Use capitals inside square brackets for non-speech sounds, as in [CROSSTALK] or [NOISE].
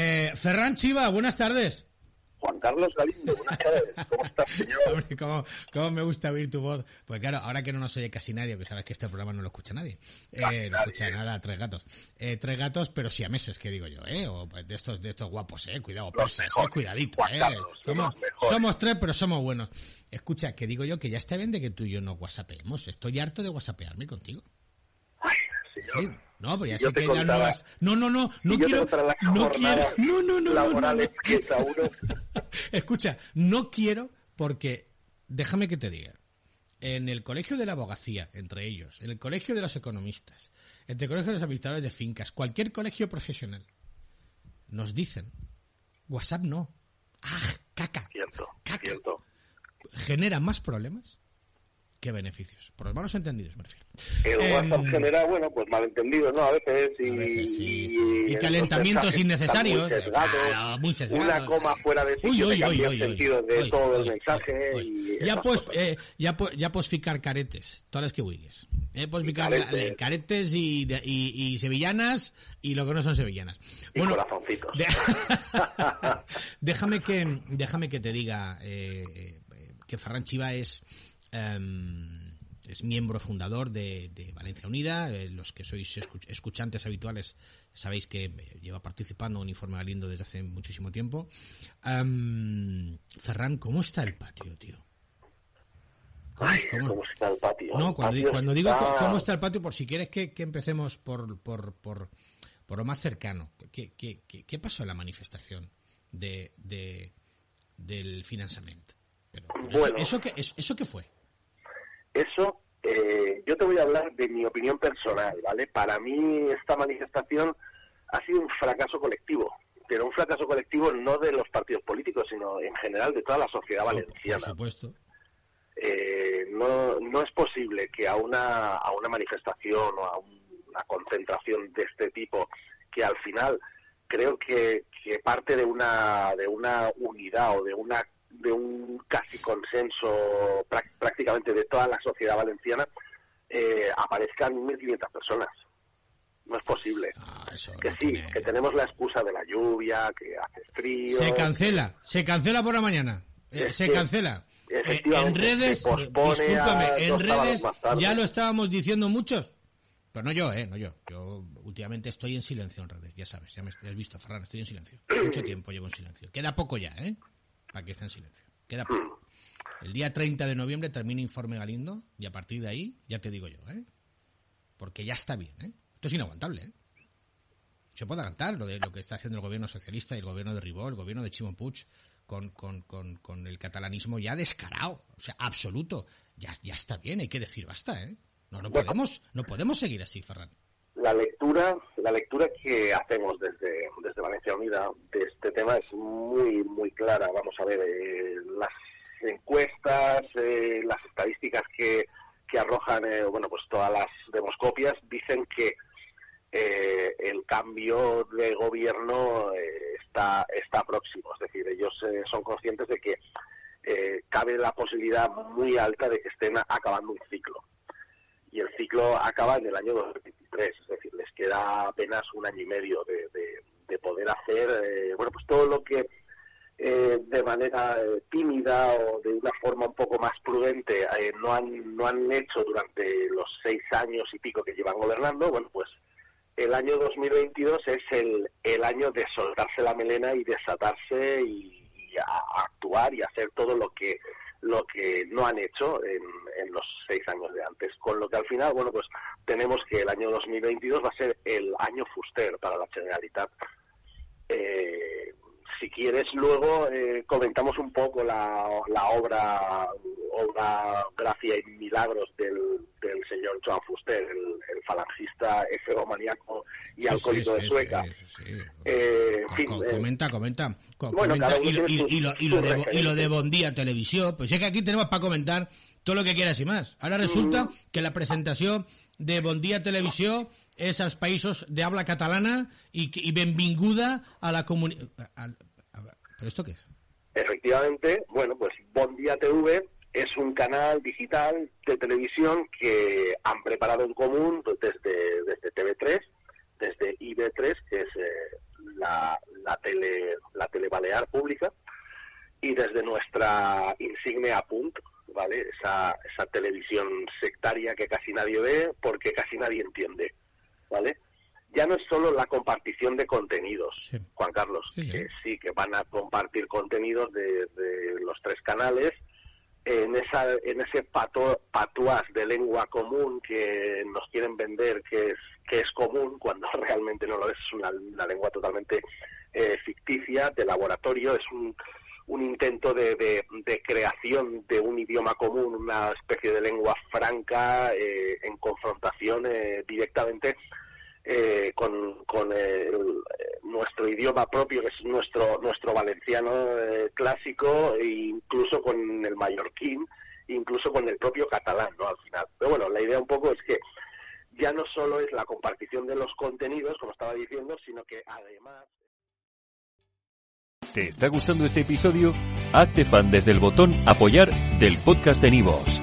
Eh, Ferran Chiva, buenas tardes. Juan Carlos Galindo, buenas tardes. ¿Cómo estás, señor? [LAUGHS] Hombre, ¿cómo, cómo me gusta oír tu voz. Pues claro, ahora que no nos oye casi nadie, que sabes que este programa no lo escucha nadie. Eh, no escucha nada, tres gatos. Eh, tres gatos, pero sí a meses, que digo yo, ¿eh? O de estos, de estos guapos, ¿eh? Cuidado, persas, eh, cuidadito, Juan ¿eh? Carlos, somos, tres, pero somos buenos. Escucha, que digo yo que ya está bien de que tú y yo nos whatsappeemos. Estoy harto de whatsappearme contigo. Sí. No, pero ya sé que ya no. No, no, no, no quiero... No quiero... No, no, no, no. Escucha, no quiero porque, déjame que te diga, en el colegio de la abogacía, entre ellos, en el colegio de los economistas, entre el colegio de los administradores de fincas, cualquier colegio profesional, nos dicen, WhatsApp no. ¡Ah, caca! Cierto, Caca. cierto. Genera más problemas que beneficios. Por los malos entendidos, me refiero. El WhatsApp genera, bueno, pues malentendidos, ¿no? A veces y... A veces, sí, sí. y calentamientos innecesarios. Muy sesgados, Claro, muy sesgados. Una coma fuera de sitio Uy, uy, uy, sentido de todo el mensaje y. Ya pues, eh, ya pues, ya pues ficar caretes, todas las que huigues. Eh, pues ficar caretes. eh, caretes y, de- y, y sevillanas y lo que no son sevillanas. Y corazoncitos. de- [LAUGHS] [LAUGHS] déjame que déjame que te diga eh, eh, que Ferran Chiva es em, es miembro fundador de, de Valencia Unida. Eh, los que sois escu- escuchantes habituales sabéis que eh, lleva participando en Informe Galindo desde hace muchísimo tiempo. Em, Ferran, ¿cómo está el patio, tío? ¿Cómo- Ay, cómo- cómo está el patio. no, El cuando, patio cuando digo está- cómo está el patio, por si quieres que, que empecemos por, por, por, por lo más cercano. ¿Qué, qué, qué, qué pasó en la manifestación de, de, del financiamiento? Pero, pero Bueno. eso, eso, qué, eso, eso qué fue? Eso, eh, yo te voy a hablar de mi opinión personal, ¿vale? Para mí esta manifestación ha sido un fracaso colectivo, pero un fracaso colectivo no de los partidos políticos, sino en general de toda la sociedad Por valenciana. supuesto. Eh, no, no es posible que a una, a una manifestación o a un- una concentración de este tipo, que al final creo que, que parte de una, de una unidad o de una de un casi consenso prá- prácticamente de toda la sociedad valenciana, eh, aparezcan 1.500 personas. No es posible. Ah, Que no sí, tiene- que tenemos la excusa de la lluvia, que hace frío. Se cancela, se cancela por la mañana. Eh, se que, cancela. Eh, en redes, eh, discúlpame, en redes ya lo estábamos diciendo muchos. Pero no yo, ¿eh? No yo. Yo últimamente estoy en silencio en redes, ya sabes, ya me has visto, Ferran, estoy en silencio. Mucho [CLEARS THROAT] tiempo llevo en silencio. Queda poco ya, ¿eh? Para que esté en silencio. Queda poco. El día 30 de noviembre termina Informe Galindo y a partir de ahí, ya te digo yo, ¿eh? Porque ya está bien, ¿eh? Esto es inaguantable, ¿eh? se puede aguantar lo de lo que está haciendo el gobierno socialista y el gobierno de Ribó, el gobierno de Chimo Puig con, con, con, con el catalanismo ya descarado, o sea, absoluto. Ya, ya está bien, hay que decir basta, ¿eh? No, no podemos, no podemos seguir así, Ferran. La lectura la lectura que hacemos desde, desde Valencia Unida de este tema es muy muy clara. Vamos a ver eh, las encuestas eh, las estadísticas que, que arrojan eh, bueno pues todas las demoscopias dicen que eh, el cambio de gobierno eh, está está próximo. Es decir ellos eh, son conscientes de que eh, cabe la posibilidad muy alta de que estén acabando un ciclo. Y el ciclo acaba en el año 2023, es decir, les queda apenas un año y medio de, de- de poder hacer, eh, bueno, pues todo lo que eh, de manera eh, tímida o de una forma un poco más prudente eh, no han no han hecho durante los seis años y pico que llevan gobernando, bueno, pues el año 2022 es el, el año de soltarse la melena y desatarse y, y a actuar y hacer todo lo que lo que no han hecho en, en los seis años de antes. Con lo que al final, bueno, pues tenemos que el año 2022 va a ser el año fuster para la Generalitat. Eh, si quieres, luego eh, comentamos un poco la, la obra, obra Gracia y Milagros del, señor Joan Fuster, el, el falangista efegomaníaco y Sí, alcohólico sí, de Sueca. sí. Eh, en fin, eh, comenta, comenta. Comenta. y, lo, de. Bondía Televisión, pues es que aquí tenemos para comentar todo lo que quieras y más. Ahora resulta Mm. que la presentación de Bondía Televisión es als països de habla catalana y, y benvinguda a la comunidad... ¿Pero esto qué es? Efectivamente, bueno, pues Bon Día TV es un canal digital de televisión que han preparado en común desde, desde TV3, desde IB3, que es eh, la, la tele, la tele balear pública y desde nuestra insigne Apunt, ¿vale? Esa, esa televisión sectaria que casi nadie ve porque casi nadie entiende, ¿vale? Ya no es solo la compartición de contenidos, Juan Carlos, que sí que van a compartir contenidos de, de los tres canales, en, esa, en ese pato, patuas de lengua común que nos quieren vender que es, que es común cuando [LAUGHS] realmente no lo es, es una, lengua totalmente eh, ficticia, de laboratorio, es un, un intento de, de, creación de un idioma común, una especie de lengua franca eh, en confrontación eh, directamente eh, con, con nuestro idioma propio, que es nuestro, nuestro valenciano clásico, e incluso con el mallorquín, incluso con el propio catalán, ¿no? Al final. Pero bueno, la idea un poco es que ya no solo es la compartición de los contenidos, como estaba diciendo, sino que además... ¿Te está gustando este episodio? Hazte fan desde el botón Apoyar del podcast de Nivos.